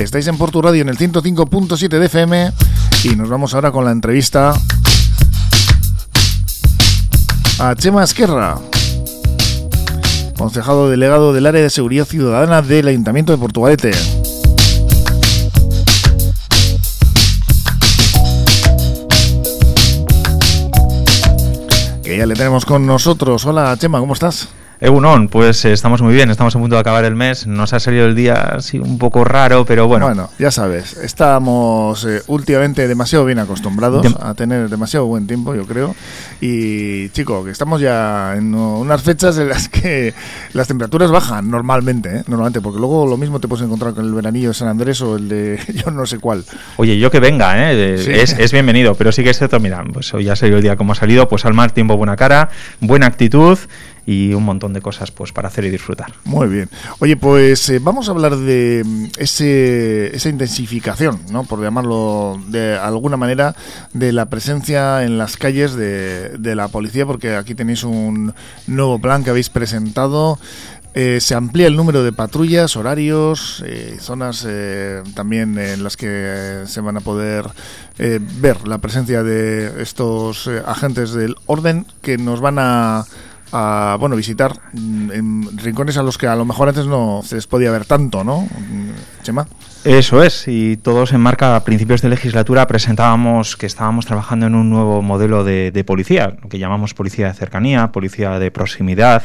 Estáis en Portu Radio en el 105.7 de FM y nos vamos ahora con la entrevista a Chema Esquerra, concejado delegado del área de seguridad ciudadana del Ayuntamiento de Portugalete. Que ya le tenemos con nosotros. Hola Chema, ¿cómo estás? Egunon, pues eh, estamos muy bien, estamos a punto de acabar el mes, nos ha salido el día así un poco raro, pero bueno. Bueno, ya sabes, estamos eh, últimamente demasiado bien acostumbrados a tener demasiado buen tiempo, yo creo. Y chico, que estamos ya en unas fechas en las que las temperaturas bajan normalmente, ¿eh? normalmente, porque luego lo mismo te puedes encontrar con el veranillo de San Andrés o el de yo no sé cuál. Oye, yo que venga, ¿eh? es, es, bienvenido, pero sí que es cierto, mira, pues hoy ha salido el día como ha salido, pues al mar tiempo buena cara, buena actitud y un montón de cosas pues para hacer y disfrutar. Muy bien. Oye, pues eh, vamos a hablar de mm, ese, esa intensificación, ¿no? por llamarlo de alguna manera, de la presencia en las calles de, de la policía, porque aquí tenéis un nuevo plan que habéis presentado. Eh, se amplía el número de patrullas, horarios, eh, zonas también en las que se van a poder ver la presencia de estos agentes del orden que nos van a a bueno visitar mm, rincones a los que a lo mejor antes no se les podía ver tanto, ¿no? Mm, Chema. Eso es, y todos en marca a principios de legislatura presentábamos que estábamos trabajando en un nuevo modelo de, policía, que llamamos policía de cercanía, policía de proximidad,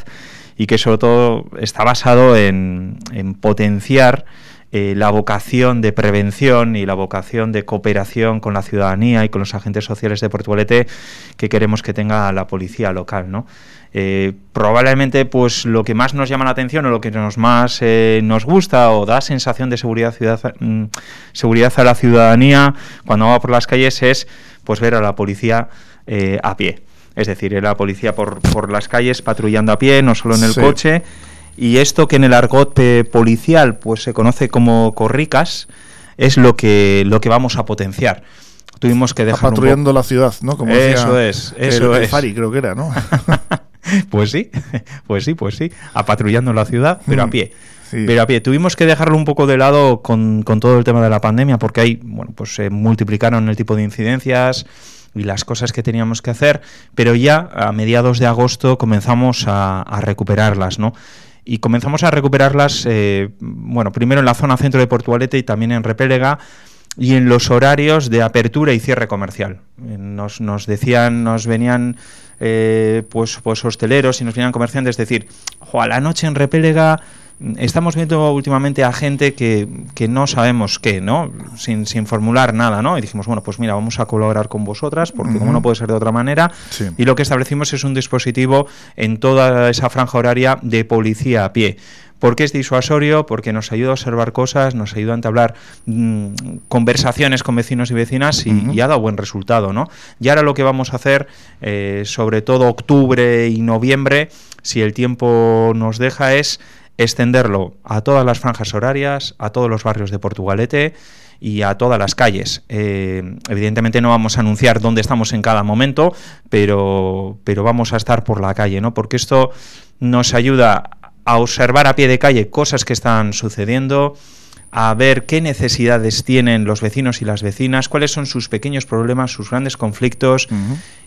y que sobre todo está basado en, potenciar eh, la vocación de prevención y la vocación de cooperación con la ciudadanía y con los agentes sociales de Portugalete que queremos que tenga la policía local, ¿no? Eh, probablemente pues lo que más nos llama la atención o lo que nos más eh, nos gusta o da sensación de seguridad, ciudad, mm, seguridad a la ciudadanía cuando va por las calles es pues ver a la policía eh, a pie. Es decir, la policía por, por, las calles patrullando a pie, no solo en el coche. Y esto que en el argot policial pues se conoce como corricas es lo que, lo que vamos a potenciar tuvimos que dejar patrullando la ciudad, ¿no? Como eso es, eso es. Fari creo que era, ¿no? Pues sí, pues sí, pues sí, a patrullando la ciudad, pero a mm, pie. Pero a pie. Tuvimos que dejarlo un poco de lado con, todo el tema de la pandemia, porque ahí, bueno, pues se multiplicaron el tipo de incidencias y las cosas que teníamos que hacer, pero ya a mediados de agosto comenzamos a, recuperarlas, ¿no? Y comenzamos a recuperarlas, eh, bueno, primero en la zona centro de Portugalete y también en Repélega, y en los horarios de apertura y cierre comercial. Eh, nos, nos decían, nos venían eh, pues, pues hosteleros y nos venían comerciantes decir, a la noche en Repélega estamos viendo últimamente a gente que, que no sabemos qué, ¿no? Sin, sin, formular nada, ¿no? Y dijimos, bueno, pues mira, vamos a colaborar con vosotras, porque como no puede ser de otra manera. Y lo que establecimos es un dispositivo en toda esa franja horaria de policía a pie. ¿Por qué es disuasorio? Porque nos ayuda a observar cosas, nos ayuda a entablar mm, conversaciones con vecinos y vecinas y, ha dado buen resultado, ¿no? Y ahora lo que vamos a hacer, eh, sobre todo octubre y noviembre, si el tiempo nos deja, es extenderlo a todas las franjas horarias, a todos los barrios de Portugalete y a todas las calles. Eh, evidentemente no vamos a anunciar dónde estamos en cada momento, pero, pero vamos a estar por la calle, ¿no? Porque esto nos ayuda a observar a pie de calle cosas que están sucediendo, a ver qué necesidades tienen los vecinos y las vecinas, cuáles son sus pequeños problemas, sus grandes conflictos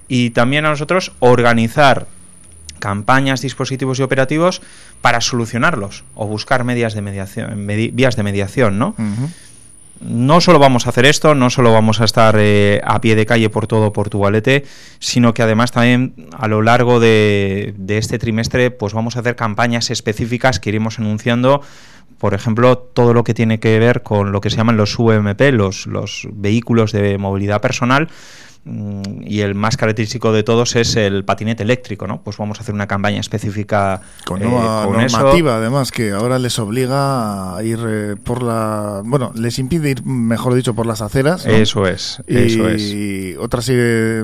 y también a nosotros organizar campañas, dispositivos y operativos para solucionarlos o buscar medias de mediación, vías de mediación, ¿no? No solo vamos a hacer esto, no solo vamos a estar eh, a pie de calle por todo Portugalete, sino que además también a lo largo de, este trimestre pues vamos a hacer campañas específicas que iremos anunciando por ejemplo, todo lo que tiene que ver con lo que se llaman los UMP, los, los vehículos de movilidad personal, y el más característico de todos es el patinete eléctrico, ¿no? Pues vamos a hacer una campaña específica con nueva eh, normativa, además que ahora les obliga a ir eh, por la, bueno, les impide ir, mejor dicho, por las aceras. Eso es, y, eso es. Y otras,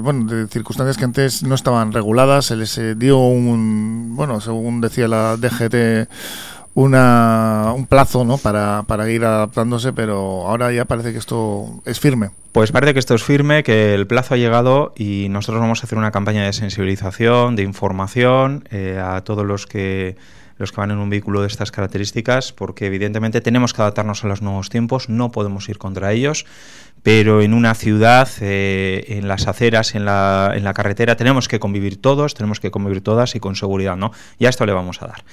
bueno, de circunstancias que antes no estaban reguladas, se les eh, dio un, bueno, según decía la DGT una, un plazo ¿no? para, para ir adaptándose, pero ahora ya parece que esto es firme. Pues parece que esto es firme, que el plazo ha llegado y nosotros vamos a hacer una campaña de sensibilización, de información eh, a todos los que los que van en un vehículo de estas características, porque evidentemente tenemos que adaptarnos a los nuevos tiempos, no podemos ir contra ellos, pero en una ciudad, eh, en las aceras, en la, en la carretera, tenemos que convivir todos, tenemos que convivir todas y con seguridad, ¿no? Y a esto le vamos a dar.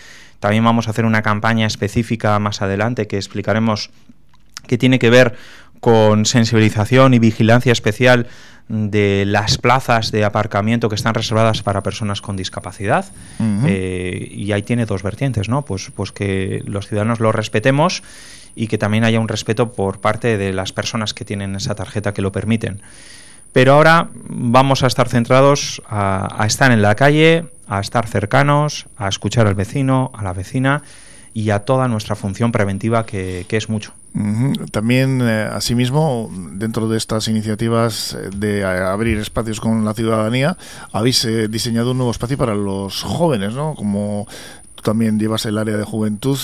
También vamos a hacer una campaña específica más adelante que explicaremos que tiene que ver con sensibilización y vigilancia especial de las plazas de aparcamiento que están reservadas para personas con discapacidad. Eh, y ahí tiene dos vertientes, ¿no? Pues, pues que los ciudadanos lo respetemos y que también haya un respeto por parte de las personas que tienen esa tarjeta que lo permiten. Pero ahora vamos a estar centrados a estar en la calle, a estar cercanos, a escuchar al vecino, a la vecina y a toda nuestra función preventiva, que, es mucho. También, eh, asimismo, dentro de estas iniciativas eh, de abrir espacios con la ciudadanía, habéis eh, diseñado un nuevo espacio para los jóvenes, ¿no? Como tú también llevas el área de juventud,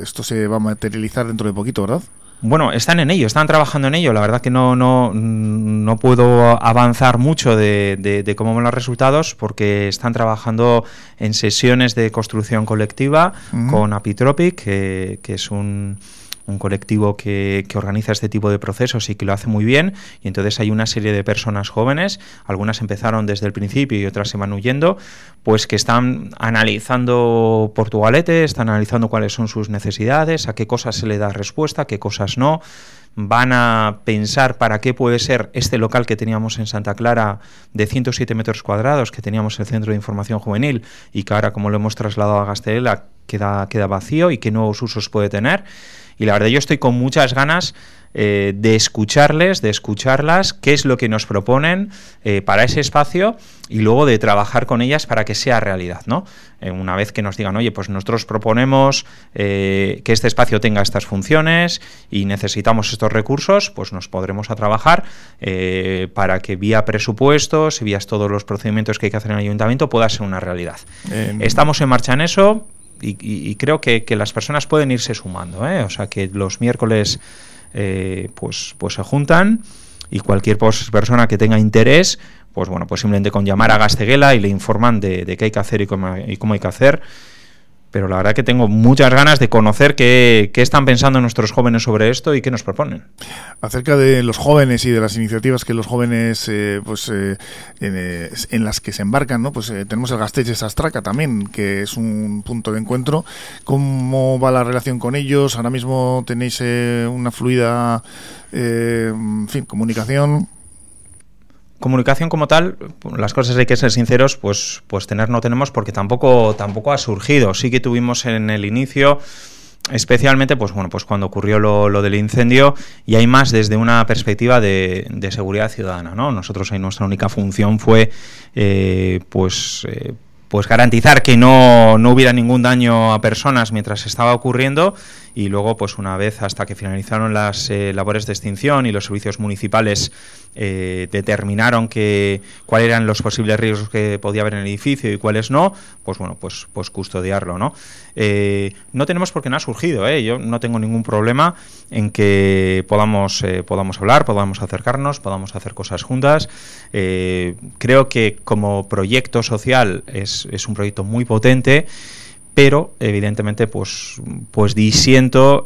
esto se va a materializar dentro de poquito, ¿verdad? Bueno, están en ello, están trabajando en ello. La verdad que no, no, no puedo avanzar mucho de, cómo van los resultados porque están trabajando en sesiones de construcción colectiva con Apitropic, que es un un colectivo que, que, organiza este tipo de procesos y que lo hace muy bien. Y entonces hay una serie de personas jóvenes, algunas empezaron desde el principio y otras se van huyendo, pues que están analizando Portugalete, están analizando cuáles son sus necesidades, a qué cosas se le da respuesta, a qué cosas no van a pensar para qué puede ser este local que teníamos en Santa Clara de 107 metros cuadrados, que teníamos el Centro de Información Juvenil y que ahora, como lo hemos trasladado a Gastela, queda, queda vacío y qué nuevos usos puede tener. Y la verdad yo estoy con muchas ganas eh, de escucharles, de escucharlas, qué es lo que nos proponen eh, para ese espacio y luego de trabajar con ellas para que sea realidad, ¿no? Eh, una vez que nos digan, oye, pues nosotros proponemos que este espacio tenga estas funciones y necesitamos estos recursos, pues nos podremos a trabajar para que vía presupuestos y vía todos los procedimientos que hay que hacer en el ayuntamiento pueda ser una realidad. Estamos en marcha en eso, y, creo que, las personas pueden irse sumando, ¿eh? o sea que los miércoles eh, pues, pues se juntan y cualquier persona que tenga interés, pues bueno, pues simplemente con llamar a Gasteguela y le informan de, de qué hay que hacer y cómo, y cómo hay que hacer pero la verdad que tengo muchas ganas de conocer qué, están pensando nuestros jóvenes sobre esto y qué nos proponen. Acerca de los jóvenes y de las iniciativas que los jóvenes, eh, pues, eh, eh, en, las que se embarcan, ¿no? Pues tenemos el Gasteiz Sastraca también, que es un punto de encuentro. ¿Cómo va la relación con ellos? Ahora mismo tenéis una fluida, fin, comunicación comunicación como tal, las cosas hay que ser sinceros, pues, pues tener no tenemos porque tampoco, tampoco ha surgido. Sí que tuvimos en el inicio especialmente pues bueno pues cuando ocurrió lo, del incendio y hay más desde una perspectiva de, seguridad ciudadana no nosotros ahí nuestra única función fue eh, pues eh, pues garantizar que no, no, hubiera ningún daño a personas mientras estaba ocurriendo y luego pues una vez hasta que finalizaron las eh, labores de extinción y los servicios municipales eh, determinaron que cuáles eran los posibles riesgos que podía haber en el edificio y cuáles no, pues bueno, pues, pues custodiarlo, ¿no? Eh, no tenemos por qué no ha surgido, yo no tengo ningún problema en que podamos, podamos hablar, podamos acercarnos, podamos hacer cosas juntas. creo que como proyecto social es, es un proyecto muy potente, pero evidentemente pues, pues disiento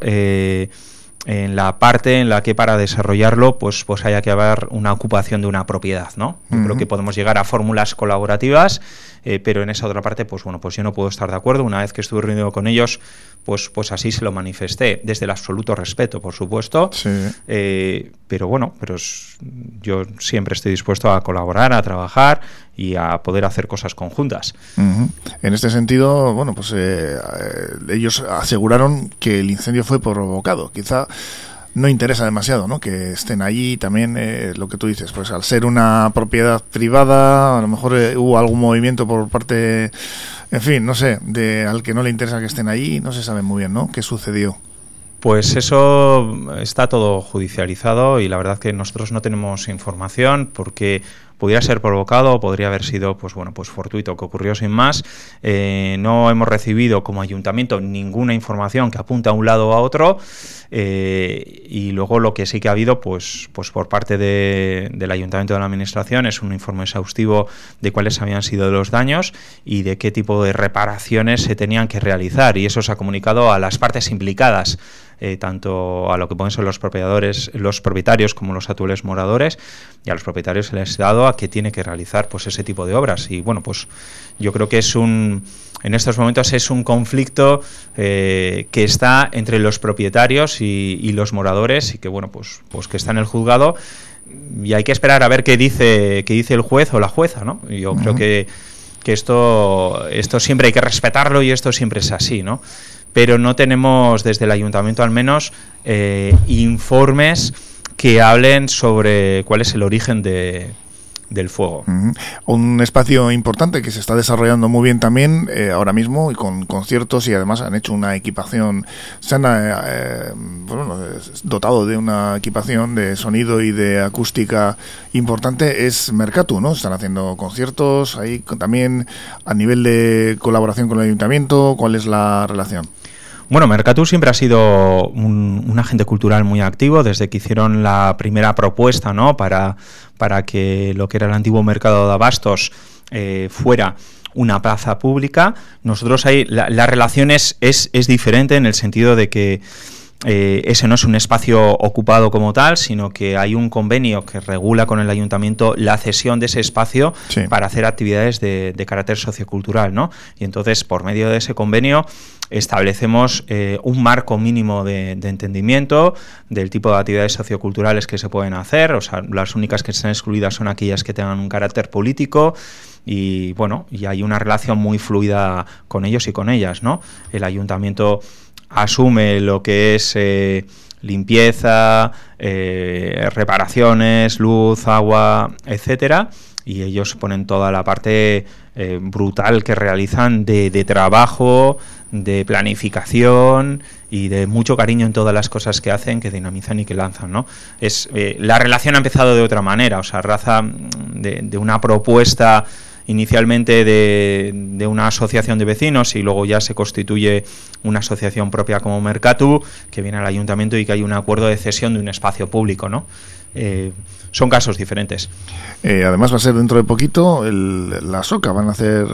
en la parte en la que para desarrollarlo pues, pues haya que haber una ocupación de una propiedad, ¿no? Yo creo que podemos llegar a fórmulas colaborativas, eh, pero en esa otra parte, pues bueno, pues yo no puedo estar de acuerdo. Una vez que estuve reunido con ellos, pues, pues así se lo manifesté, desde el absoluto respeto, por supuesto. Eh, pero bueno, pero yo siempre estoy dispuesto a colaborar, a trabajar y a poder hacer cosas conjuntas. En este sentido, bueno, pues eh, ellos aseguraron que el incendio fue provocado. Quizá no interesa demasiado, ¿no? Que estén allí también eh, lo que tú dices, pues al ser una propiedad privada, a lo mejor hubo algún movimiento por parte en fin, no sé, de al que no le interesa que estén ahí, no se sabe muy bien, ¿no? ¿Qué sucedió? Pues eso está todo judicializado y la verdad que nosotros no tenemos información porque pudiera ser provocado, podría haber sido, pues bueno, pues fortuito, que ocurrió sin más. Eh, no hemos recibido como ayuntamiento ninguna información que apunte a un lado o a otro. Eh, y luego lo que sí que ha habido, pues, pues por parte del Ayuntamiento de la Administración, es un informe exhaustivo de cuáles habían sido los daños y de qué tipo de reparaciones se tenían que realizar. Y eso se ha comunicado a las partes implicadas. Eh, tanto a lo que pueden ser los propietarios, los propietarios como los actuales moradores, y a los propietarios se les ha dado a que tiene que realizar pues ese tipo de obras. Y bueno, pues yo creo que es un en estos momentos es un conflicto eh, que está entre los propietarios y, los moradores y que bueno pues pues que está en el juzgado. Y hay que esperar a ver qué dice qué dice el juez o la jueza no yo creo que, que esto esto siempre hay que respetarlo y esto siempre es así no pero no tenemos desde el ayuntamiento al menos eh, informes que hablen sobre cuál es el origen de, del fuego. Un espacio importante que se está desarrollando muy bien también eh, ahora mismo y con conciertos y además han hecho una equipación, se han eh, eh, dotado de una equipación de sonido y de acústica importante, es Mercatu, ¿no? Están haciendo conciertos ahí también a nivel de colaboración con el ayuntamiento, ¿cuál es la relación? Bueno, Mercatu siempre ha sido un, agente cultural muy activo desde que hicieron la primera propuesta ¿no? para, para que lo que era el antiguo mercado de abastos eh, fuera una plaza pública. Nosotros ahí la, relación es, es, diferente en el sentido de que eh, ese no es un espacio ocupado como tal, sino que hay un convenio que regula con el ayuntamiento la cesión de ese espacio para hacer actividades de, de, carácter sociocultural, ¿no? Y entonces, por medio de ese convenio, establecemos eh, un marco mínimo de, entendimiento del tipo de actividades socioculturales que se pueden hacer, o sea, las únicas que están excluidas son aquellas que tengan un carácter político y bueno, y hay una relación muy fluida con ellos y con ellas, ¿no? El ayuntamiento asume lo que es eh, limpieza, eh, reparaciones, luz, agua, etcétera, y ellos ponen toda la parte brutal que realizan de, de trabajo, de planificación y de mucho cariño en todas las cosas que hacen, que dinamizan y que lanzan, ¿no? Es, eh, la relación ha empezado de otra manera, o sea, raza mm, de, una propuesta inicialmente de, de, una asociación de vecinos y luego ya se constituye una asociación propia como Mercatu, que viene al ayuntamiento y que hay un acuerdo de cesión de un espacio público, ¿no? Eh, son casos diferentes. Eh, además va a ser dentro de poquito la SOCA, van a hacer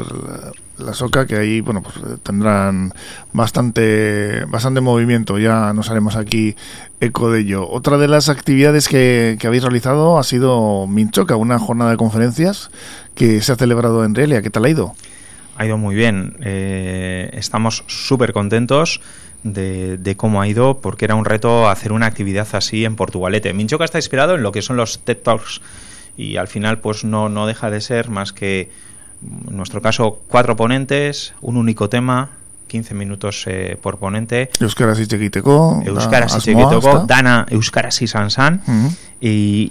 la SOCA que ahí bueno pues tendrán bastante bastante movimiento, ya nos haremos aquí eco de ello. Otra de las actividades que, habéis realizado ha sido Minchoca, una jornada de conferencias que se ha celebrado en Relia. ¿Qué tal ha ido? Ha ido muy bien, eh, estamos súper contentos de, cómo ha ido, porque era un reto hacer una actividad así en Portugalete. Minchoca está inspirado en lo que son los TED Talks y al final pues no, no deja de ser más que, en nuestro caso, cuatro ponentes, un único tema, 15 minutos eh, por ponente. Euskaraz egiteko. Euskaraz egiteko, dana Euskaraz izan san. y,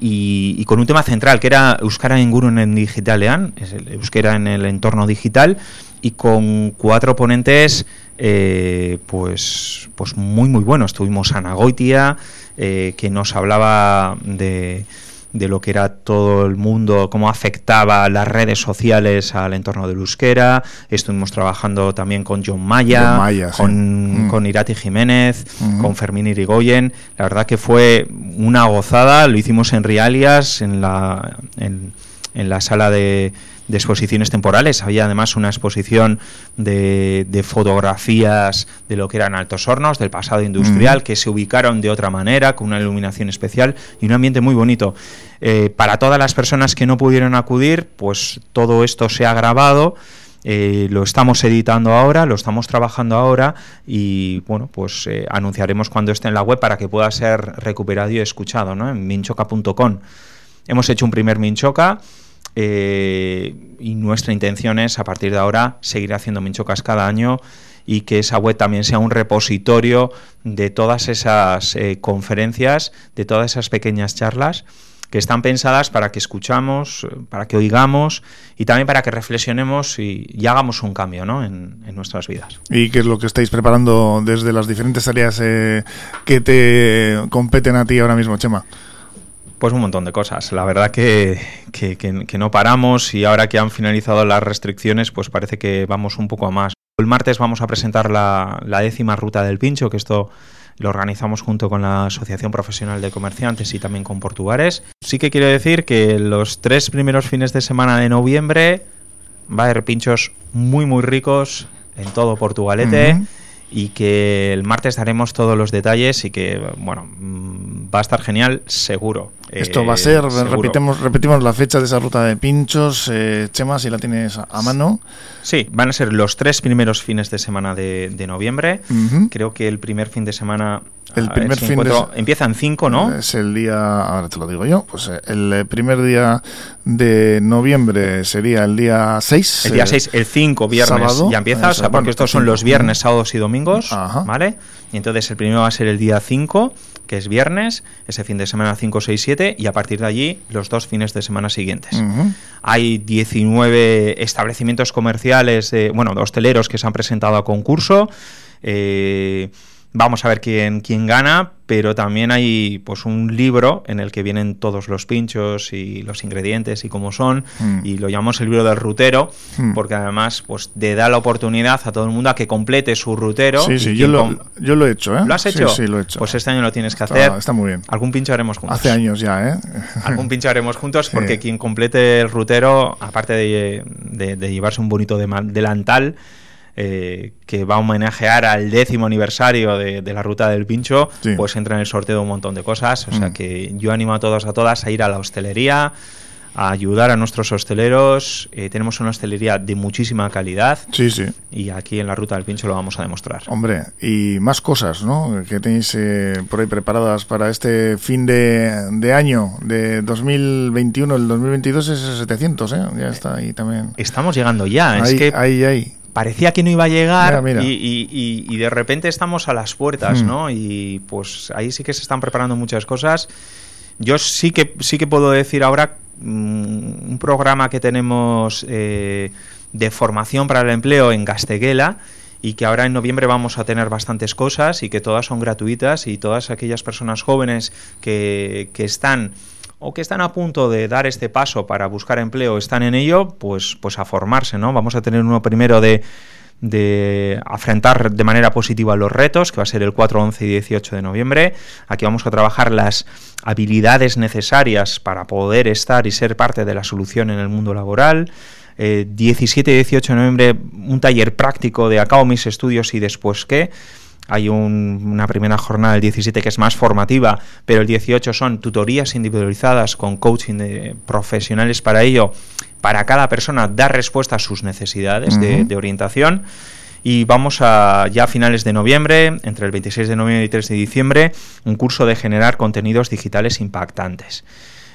y, con un tema central, que era Euskara en digitalean, es el Euskera en el entorno digital, y con cuatro ponentes eh, pues, pues muy muy buenos. Tuvimos a Nagoitia, eh, que nos hablaba de, de lo que era todo el mundo, cómo afectaba las redes sociales al entorno del euskera. Estuvimos trabajando también con John Maya, con, mm. con, Irati Jiménez, mm. con Fermín Irigoyen. La verdad que fue una gozada. Lo hicimos en Rialias, en la, en la sala de de exposiciones temporales. Había además una exposición de, de, fotografías de lo que eran Altos Hornos, del pasado industrial, que se ubicaron de otra manera, con una iluminación especial y un ambiente muy bonito. Eh, para todas las personas que no pudieron acudir, pues todo esto se ha grabado. Eh, lo estamos editando ahora, lo estamos trabajando ahora y bueno, pues eh, anunciaremos cuando esté en la web para que pueda ser recuperado y escuchado ¿no? en minchoca.com. Hemos hecho un primer Minchoca eh, y nuestra intención es, a partir de ahora, seguir haciendo Minchocas cada año y que esa web también sea un repositorio de todas esas eh, conferencias, de todas esas pequeñas charlas que están pensadas para que escuchamos, para que oigamos y también para que reflexionemos y, hagamos un cambio ¿no? en, nuestras vidas. ¿Y qué es lo que estáis preparando desde las diferentes áreas eh, que te competen a ti ahora mismo, Chema? Pues un montón de cosas. La verdad que, que, no paramos y ahora que han finalizado las restricciones, pues parece que vamos un poco a más. El martes vamos a presentar la, la décima ruta del pincho, que esto lo organizamos junto con la Asociación Profesional de Comerciantes y también con Portugares. Sí que quiero decir que los tres primeros fines de semana de noviembre va a haber pinchos muy muy ricos en todo Portugalete y que el martes daremos todos los detalles y que, bueno, mm, va a estar genial, seguro. Esto va a ser, eh, repetimos, repetimos la fecha de esa ruta de pinchos, eh, Chema, si la tienes a mano. Sí, van a ser los tres primeros fines de semana de, noviembre. Creo que el primer fin de semana el primer fin de... Empieza en 5, ¿no? Es el día, ahora te lo digo yo, pues eh, el primer día de noviembre sería el día 6. El día 6, el 5, viernes, ya empiezas, porque estos son los viernes, sábados y domingos, ¿vale? Y entonces el primero va a ser el día 5, que es viernes, ese fin de semana 5, 6, 7, y a partir de allí los dos fines de semana siguientes. Hay 19 establecimientos comerciales, bueno, hosteleros que se han presentado a concurso. Eh, Vamos a ver quién, quién gana, pero también hay pues un libro en el que vienen todos los pinchos y los ingredientes y cómo son, mm. y lo llamamos el libro del rutero, mm. porque además pues te da la oportunidad a todo el mundo a que complete su rutero. Sí, sí, yo lo, yo lo he hecho, ¿eh? ¿Lo has hecho? Sí, lo he hecho. Pues este año lo tienes que hacer. Está muy bien. Algún pincho haremos juntos. Hace años ya, ¿eh? Algún pincho haremos juntos porque quien complete el rutero, aparte de, de llevarse un bonito delantal, eh, que va a homenajear al décimo aniversario de, la ruta del pincho, pues entra en el sorteo de un montón de cosas. O sea mm. que yo animo a todos, a todas a ir a la hostelería, a ayudar a nuestros hosteleros. Eh, tenemos una hostelería de muchísima calidad. Sí, sí. Y aquí en la ruta del pincho lo vamos a demostrar. Hombre, y más cosas, ¿no? Que tenéis eh, por ahí preparadas para este fin de, año de 2021. El 2022 es 700, ¿eh? Ya está ahí también. Estamos llegando ya. es que ahí, ahí parecía que no iba a llegar Y, de repente estamos a las puertas, hmm. ¿no? Y pues ahí sí que se están preparando muchas cosas. Yo sí que sí que puedo decir ahora mm, un programa que tenemos eh, de formación para el empleo en Gasteguela y que ahora en noviembre vamos a tener bastantes cosas y que todas son gratuitas y todas aquellas personas jóvenes que, que están o que están a punto de dar este paso para buscar empleo, están en ello, pues, pues a formarse, ¿no? Vamos a tener uno primero de, de afrontar de manera positiva los retos, que va a ser el 4, 11 y 18 de noviembre. Aquí vamos a trabajar las habilidades necesarias para poder estar y ser parte de la solución en el mundo laboral. 17 y 18 de noviembre un taller práctico de acabo mis estudios y después qué hay una primera jornada del 17 que es más formativa, pero el 18 son tutorías individualizadas con coaching de profesionales para ello, para cada persona dar respuesta a sus necesidades de, orientación. Y vamos a ya a finales de noviembre, entre el 26 de noviembre y 3 de diciembre, un curso de generar contenidos digitales impactantes.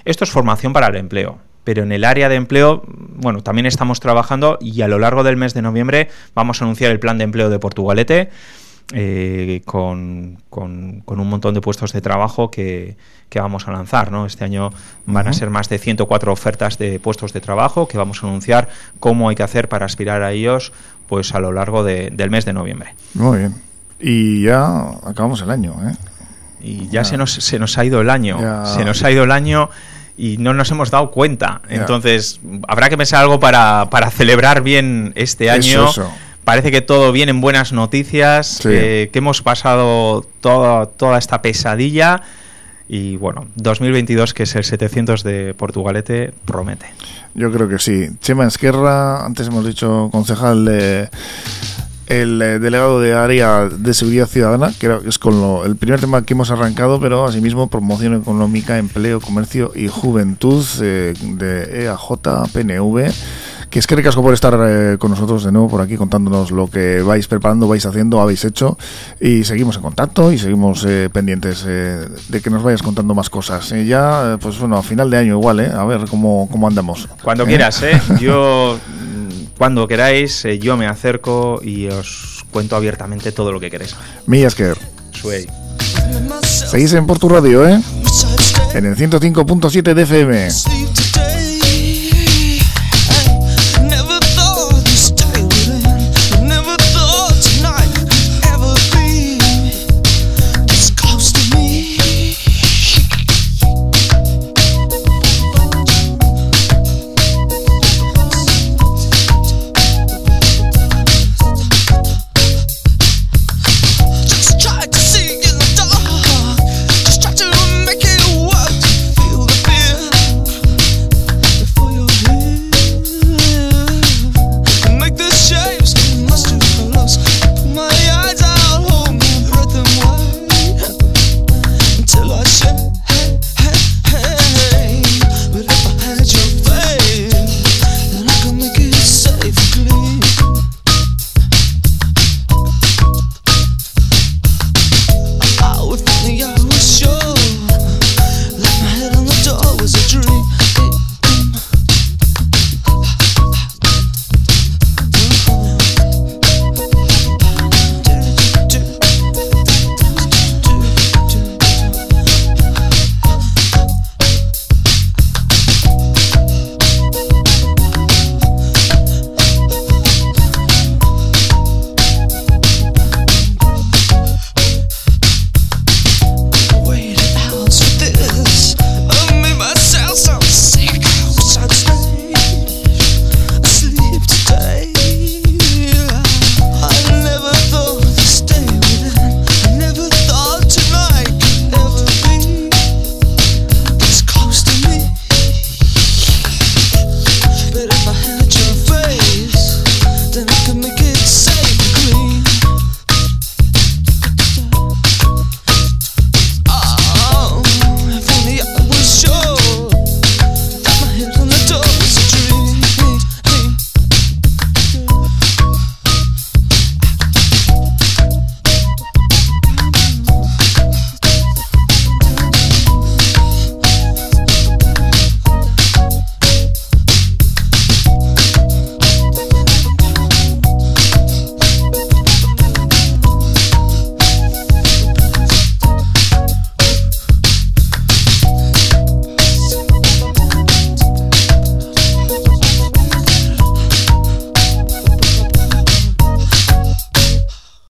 Esto es formación para el empleo, pero en el área de empleo, bueno, también estamos trabajando y a lo largo del mes de noviembre vamos a anunciar el plan de empleo de Portugalete eh, con, con, un montón de puestos de trabajo que, vamos a lanzar. ¿no? Este año van a ser más de 104 ofertas de puestos de trabajo que vamos a anunciar cómo hay que hacer para aspirar a ellos pues a lo largo del mes de noviembre. Muy bien. Y ya acabamos el año. ¿eh? Y ya, Se, nos, se nos ha ido el año. Se nos ha ido el año y no nos hemos dado cuenta. Entonces, habrá que pensar algo para, para celebrar bien este año parece que todo viene en buenas noticias, eh, que hemos pasado toda, toda esta pesadilla y bueno, 2022 que es el 700 de Portugalete promete. Yo creo que sí. Chema Esquerra, antes hemos dicho concejal de el eh, delegado de área de seguridad ciudadana, que es con el primer tema que hemos arrancado, pero asimismo promoción económica, empleo, comercio y juventud eh, de EAJ, PNV que es que ricasco por estar eh, con nosotros de nuevo por aquí contándonos lo que vais preparando, vais haciendo, habéis hecho y seguimos en contacto y seguimos eh, pendientes eh, de que nos vayas contando más cosas. ya, pues bueno, a final de año igual, ¿eh? A ver cómo, cómo andamos. Cuando quieras, ¿eh? Yo, mm, cuando queráis, yo me acerco y os cuento abiertamente todo lo que queréis. Millas que Suey. Seguís en Portu Radio, ¿eh? En el 105.7 de FM.